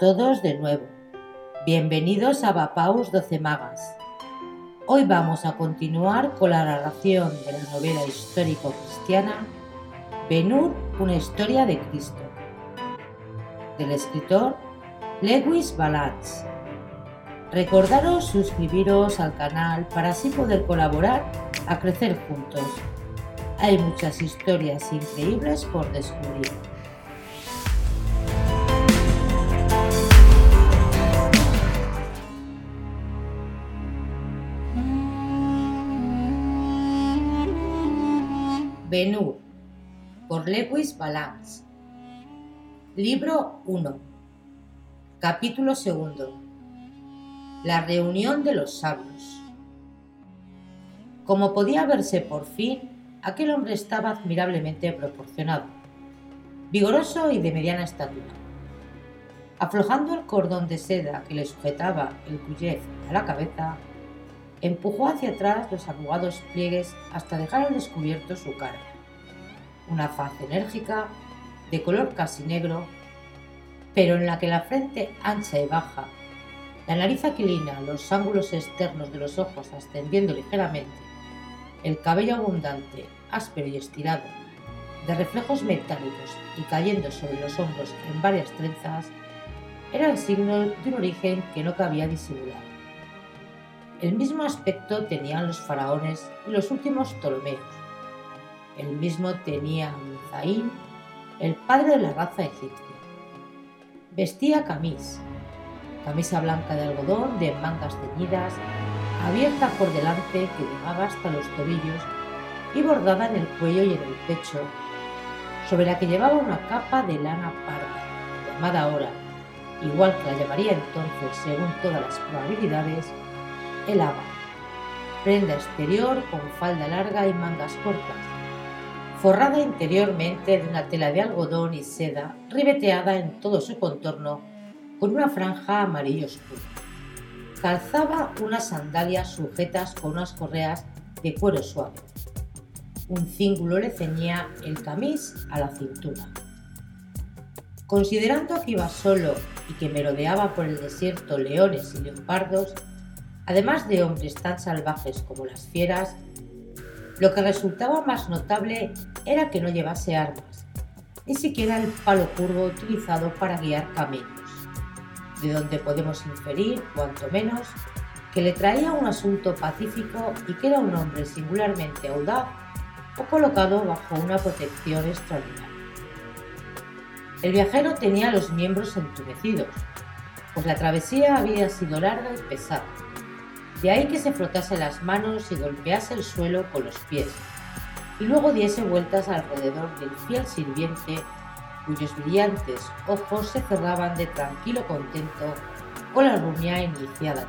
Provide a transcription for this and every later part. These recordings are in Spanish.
Todos de nuevo. Bienvenidos a Bapaus 12 Magas. Hoy vamos a continuar con la narración de la novela histórico-cristiana Benur, una historia de Cristo, del escritor Lewis Balance. Recordaros suscribiros al canal para así poder colaborar a crecer juntos. Hay muchas historias increíbles por descubrir. Benur por Lewis Balance. Libro 1. Capítulo 2. La reunión de los sabios. Como podía verse por fin, aquel hombre estaba admirablemente proporcionado, vigoroso y de mediana estatura. Aflojando el cordón de seda que le sujetaba el cuellez a la cabeza, empujó hacia atrás los arrugados pliegues hasta dejar al descubierto su cara. Una faz enérgica, de color casi negro, pero en la que la frente ancha y baja, la nariz aquilina, los ángulos externos de los ojos ascendiendo ligeramente, el cabello abundante, áspero y estirado, de reflejos metálicos y cayendo sobre los hombros en varias trenzas, era el signo de un origen que no cabía disimular. El mismo aspecto tenían los faraones y los últimos Ptolomeos. El mismo tenía Mizaín, el padre de la raza egipcia. Vestía camis, camisa blanca de algodón de mangas teñidas, abierta por delante que llegaba hasta los tobillos y bordada en el cuello y en el pecho, sobre la que llevaba una capa de lana parda, llamada ahora, igual que la llamaría entonces según todas las probabilidades, el aba, prenda exterior con falda larga y mangas cortas, forrada interiormente de una tela de algodón y seda ribeteada en todo su contorno con una franja amarillo oscuro. Calzaba unas sandalias sujetas con unas correas de cuero suave. Un cíngulo le ceñía el camis a la cintura. Considerando que iba solo y que merodeaba por el desierto leones y leopardos, además de hombres tan salvajes como las fieras, lo que resultaba más notable era que no llevase armas, ni siquiera el palo curvo utilizado para guiar camellos, de donde podemos inferir, cuanto menos, que le traía un asunto pacífico y que era un hombre singularmente audaz o colocado bajo una protección extraordinaria. El viajero tenía los miembros entumecidos, pues la travesía había sido larga y pesada de ahí que se frotase las manos y golpease el suelo con los pies, y luego diese vueltas alrededor del fiel sirviente cuyos brillantes ojos se cerraban de tranquilo contento con la rumia iniciada.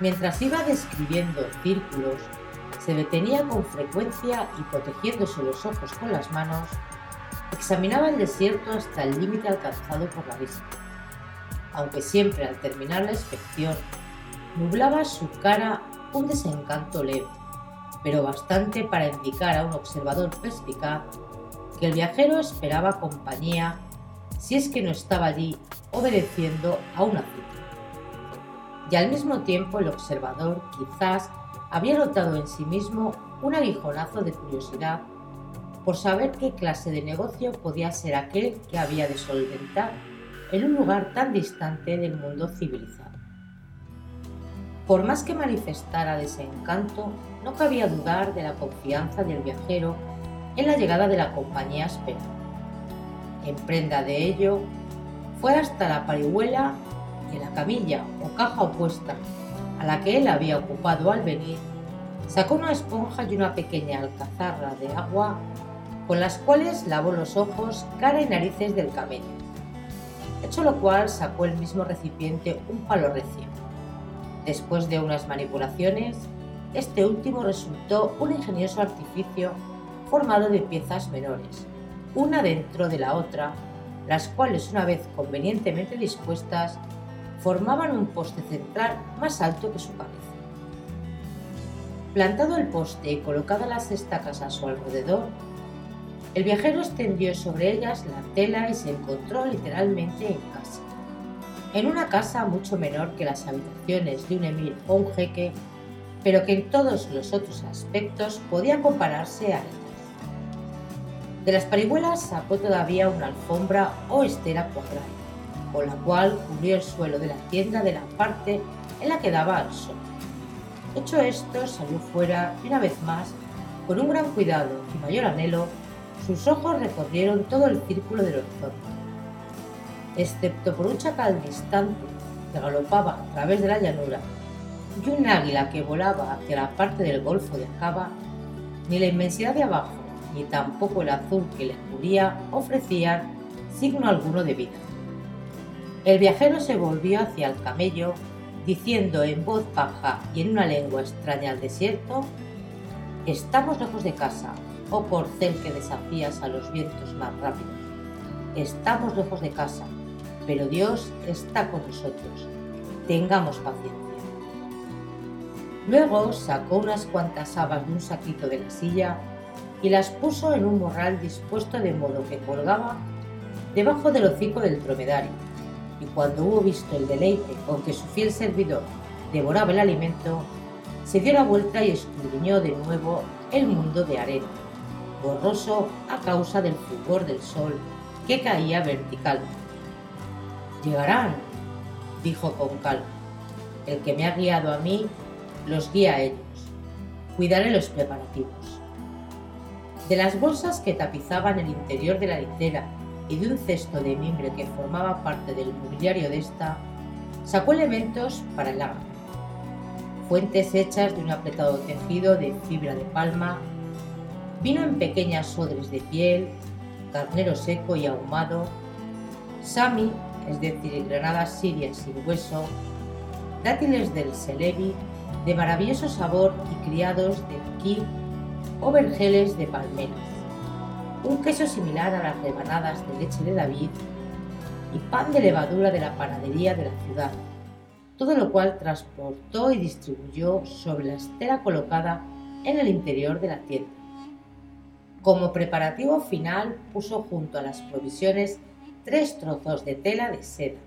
Mientras iba describiendo círculos, se detenía con frecuencia y protegiéndose los ojos con las manos, examinaba el desierto hasta el límite alcanzado por la vista, aunque siempre al terminar la inspección nublaba su cara un desencanto leve, pero bastante para indicar a un observador perspicaz que el viajero esperaba compañía si es que no estaba allí obedeciendo a una cita. Y al mismo tiempo el observador quizás había notado en sí mismo un aguijonazo de curiosidad por saber qué clase de negocio podía ser aquel que había de solventar en un lugar tan distante del mundo civilizado. Por más que manifestara desencanto, no cabía dudar de la confianza del viajero en la llegada de la compañía espera. En prenda de ello, fue hasta la parihuela y en la camilla o caja opuesta a la que él había ocupado al venir, sacó una esponja y una pequeña alcazarra de agua con las cuales lavó los ojos, cara y narices del camello. Hecho lo cual, sacó el mismo recipiente un palo recio. Después de unas manipulaciones, este último resultó un ingenioso artificio formado de piezas menores, una dentro de la otra, las cuales una vez convenientemente dispuestas formaban un poste central más alto que su cabeza. Plantado el poste y colocadas las estacas a su alrededor, el viajero extendió sobre ellas la tela y se encontró literalmente en casa. En una casa mucho menor que las habitaciones de un emir o un jeque, pero que en todos los otros aspectos podía compararse a ellas. De las parihuelas sacó todavía una alfombra o estera cuadrada, con la cual cubrió el suelo de la tienda de la parte en la que daba al sol. Hecho esto, salió fuera y una vez más, con un gran cuidado y mayor anhelo, sus ojos recorrieron todo el círculo del horizonte. Excepto por un chacal distante que galopaba a través de la llanura y un águila que volaba hacia la parte del golfo de Java, ni la inmensidad de abajo ni tampoco el azul que le cubría ofrecían signo alguno de vida. El viajero se volvió hacia el camello, diciendo en voz baja y en una lengua extraña al desierto, Estamos lejos de casa, oh corcel que desafías a los vientos más rápidos. Estamos lejos de casa, pero Dios está con nosotros. Tengamos paciencia. Luego sacó unas cuantas habas de un saquito de la silla y las puso en un morral dispuesto de modo que colgaba debajo del hocico del dromedario. Y cuando hubo visto el deleite con que su fiel servidor devoraba el alimento, se dio la vuelta y escudriñó de nuevo el mundo de arena, borroso a causa del fulgor del sol que caía vertical. Llegarán, dijo con calma. El que me ha guiado a mí, los guía a ellos. Cuidaré los preparativos. De las bolsas que tapizaban el interior de la litera y de un cesto de mimbre que formaba parte del mobiliario de esta, sacó elementos para el agua. Fuentes hechas de un apretado tejido de fibra de palma, vino en pequeñas odres de piel, carnero seco y ahumado, sami, es decir, granadas sirias sin hueso, dátiles del Selevi de maravilloso sabor y criados de aquí o vergeles de palmeras, un queso similar a las rebanadas de leche de David y pan de levadura de la panadería de la ciudad, todo lo cual transportó y distribuyó sobre la estera colocada en el interior de la tienda. Como preparativo final puso junto a las provisiones tres trozos de tela de seda,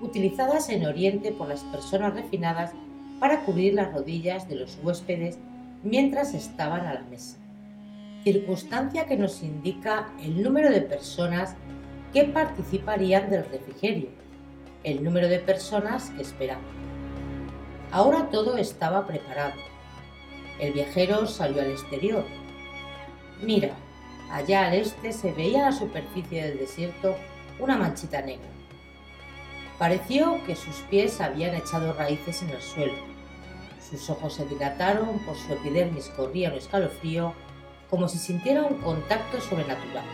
utilizadas en Oriente por las personas refinadas para cubrir las rodillas de los huéspedes mientras estaban a la mesa, circunstancia que nos indica el número de personas que participarían del refrigerio, el número de personas que esperaban. Ahora todo estaba preparado. El viajero salió al exterior. Mira, allá al este se veía la superficie del desierto una manchita negra. Pareció que sus pies habían echado raíces en el suelo sus ojos se dilataron, por su epidermis corría un escalofrío, como si sintiera un contacto sobrenatural.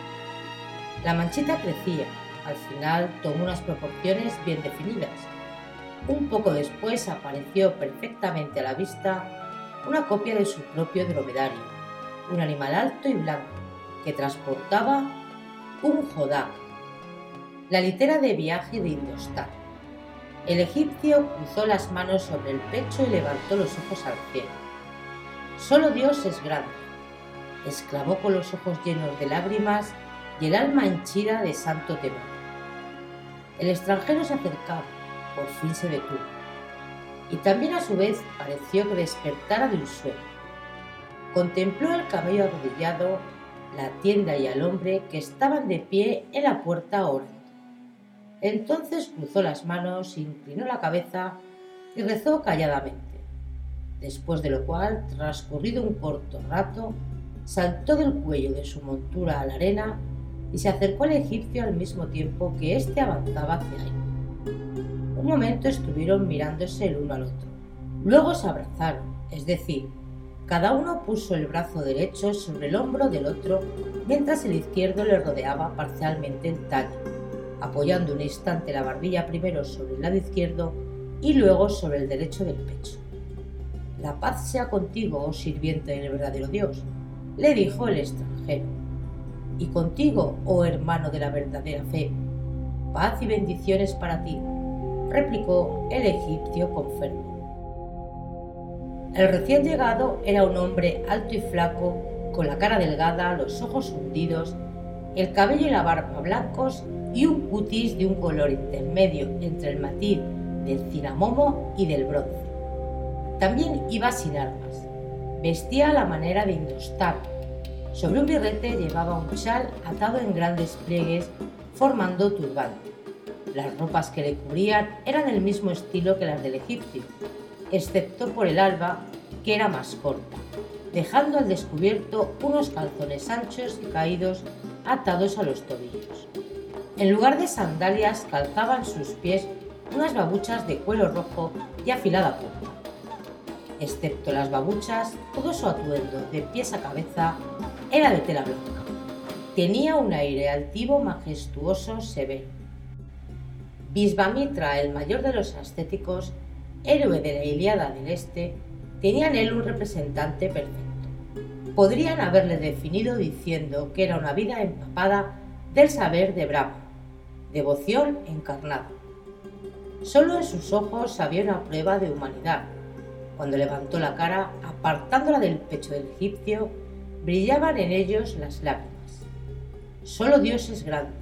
La manchita crecía, al final tomó unas proporciones bien definidas. Un poco después apareció perfectamente a la vista una copia de su propio dromedario, un animal alto y blanco, que transportaba un jodak, la litera de viaje de Indostar. El egipcio cruzó las manos sobre el pecho y levantó los ojos al cielo. Solo Dios es grande, exclamó con los ojos llenos de lágrimas y el alma henchida de santo temor. El extranjero se acercaba, por fin se detuvo, y también a su vez pareció que despertara de un sueño. Contempló el camello arrodillado, la tienda y al hombre que estaban de pie en la puerta orando. Entonces cruzó las manos, inclinó la cabeza y rezó calladamente. Después de lo cual, transcurrido un corto rato, saltó del cuello de su montura a la arena y se acercó al egipcio al mismo tiempo que éste avanzaba hacia él. Un momento estuvieron mirándose el uno al otro. Luego se abrazaron, es decir, cada uno puso el brazo derecho sobre el hombro del otro mientras el izquierdo le rodeaba parcialmente el tallo, apoyando un instante la barbilla primero sobre el lado izquierdo y luego sobre el derecho del pecho. La paz sea contigo, oh sirviente del verdadero Dios, le dijo el extranjero. Y contigo, oh hermano de la verdadera fe, paz y bendiciones para ti, replicó el egipcio con fervor. El recién llegado era un hombre alto y flaco, con la cara delgada, los ojos hundidos, el cabello y la barba blancos y un cutis de un color intermedio entre el matiz del cinamomo y del bronce. También iba sin armas. Vestía a la manera de indostar. Sobre un birrete llevaba un chal atado en grandes pliegues formando turbante. Las ropas que le cubrían eran del mismo estilo que las del egipcio, excepto por el alba, que era más corta, dejando al descubierto unos calzones anchos y caídos atados a los tobillos. En lugar de sandalias calzaban sus pies unas babuchas de cuero rojo y afilada punta. Excepto las babuchas, todo su atuendo, de pies a cabeza, era de tela blanca. Tenía un aire altivo, majestuoso, severo. Bisbamitra, el mayor de los ascéticos, héroe de la Iliada del Este, tenía en él un representante perfecto. Podrían haberle definido diciendo que era una vida empapada del saber de Brahma, devoción encarnada. Solo en sus ojos había una prueba de humanidad. Cuando levantó la cara, apartándola del pecho del egipcio, brillaban en ellos las lágrimas. Solo Dios es grande,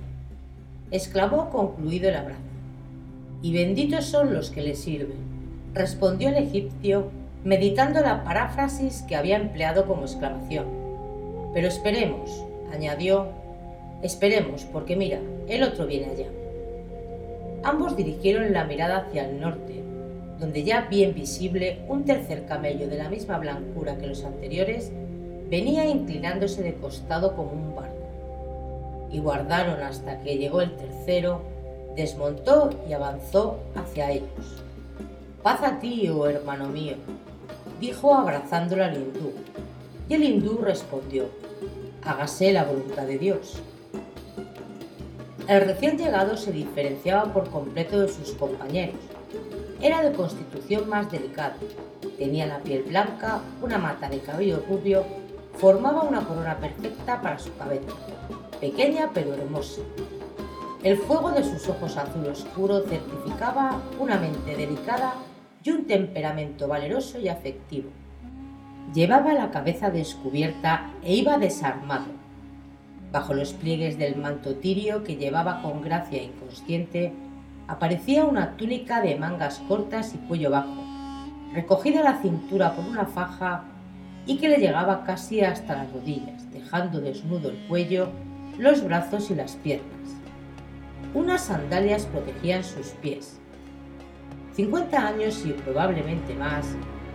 exclamó concluido el abrazo. Y benditos son los que le sirven, respondió el egipcio meditando la paráfrasis que había empleado como exclamación. Pero esperemos, añadió, esperemos, porque mira, el otro viene allá. Ambos dirigieron la mirada hacia el norte, donde ya bien visible un tercer camello de la misma blancura que los anteriores venía inclinándose de costado como un barco. Y guardaron hasta que llegó el tercero, desmontó y avanzó hacia ellos. Paz a ti, oh hermano mío, dijo abrazándole al hindú. Y el hindú respondió, hágase la voluntad de Dios. El recién llegado se diferenciaba por completo de sus compañeros. Era de constitución más delicada. Tenía la piel blanca, una mata de cabello rubio, formaba una corona perfecta para su cabeza, pequeña pero hermosa. El fuego de sus ojos azul oscuro certificaba una mente delicada y un temperamento valeroso y afectivo. Llevaba la cabeza descubierta e iba desarmado. Bajo los pliegues del manto tirio que llevaba con gracia inconsciente, aparecía una túnica de mangas cortas y cuello bajo, recogida a la cintura por una faja y que le llegaba casi hasta las rodillas, dejando desnudo el cuello, los brazos y las piernas. Unas sandalias protegían sus pies, 50 años y probablemente más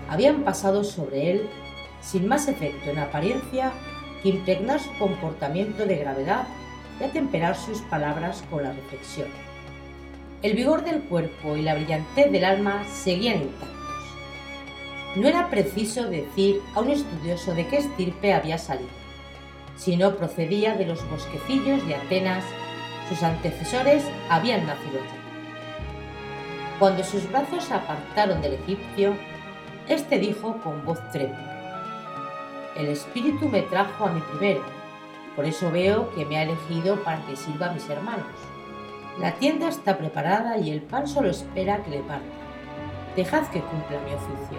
habían pasado sobre él sin más efecto en apariencia que impregnar su comportamiento de gravedad y atemperar sus palabras con la reflexión. El vigor del cuerpo y la brillantez del alma seguían intactos. No era preciso decir a un estudioso de qué estirpe había salido, sino procedía de los bosquecillos de Atenas, sus antecesores habían nacido allí. Cuando sus brazos se apartaron del egipcio, éste dijo con voz trémula, El espíritu me trajo a mi primero, por eso veo que me ha elegido para que sirva a mis hermanos. La tienda está preparada y el pan solo espera que le parta. Dejad que cumpla mi oficio.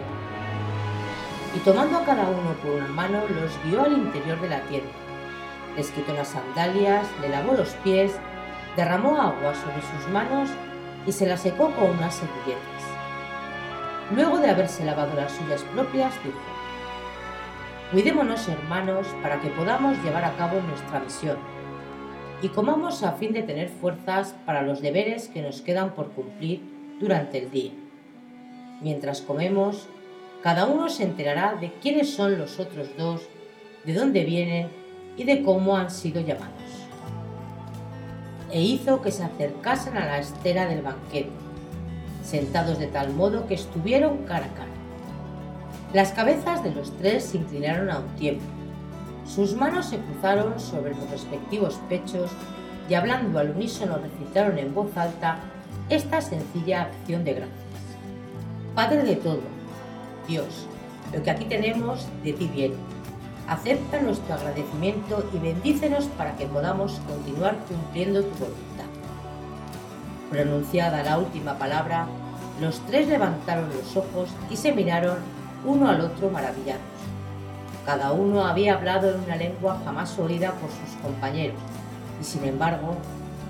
Y tomando a cada uno por una mano, los guió al interior de la tienda. Les quitó las sandalias, le lavó los pies, derramó agua sobre sus manos y se la secó con unas servilletas. Luego de haberse lavado las suyas propias, dijo, Cuidémonos, hermanos, para que podamos llevar a cabo nuestra misión, y comamos a fin de tener fuerzas para los deberes que nos quedan por cumplir durante el día. Mientras comemos, cada uno se enterará de quiénes son los otros dos, de dónde vienen y de cómo han sido llamados e hizo que se acercasen a la estera del banquete. sentados de tal modo que estuvieron cara a cara. Las cabezas de los tres se inclinaron a un tiempo. Sus manos se cruzaron sobre los respectivos pechos y hablando al unísono recitaron en voz alta esta sencilla acción de gracias. Padre de todo, Dios, lo que aquí tenemos de ti viene. Acepta nuestro agradecimiento y bendícenos para que podamos continuar cumpliendo tu voluntad. Pronunciada la última palabra, los tres levantaron los ojos y se miraron uno al otro maravillados. Cada uno había hablado en una lengua jamás oída por sus compañeros, y sin embargo,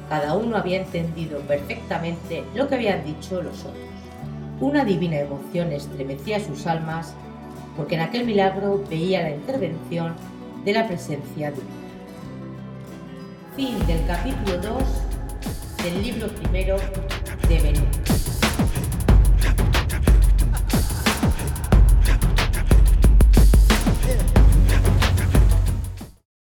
cada uno había entendido perfectamente lo que habían dicho los otros. Una divina emoción estremecía sus almas porque en aquel milagro veía la intervención de la presencia divina. Fin del capítulo 2 del libro primero de Benito.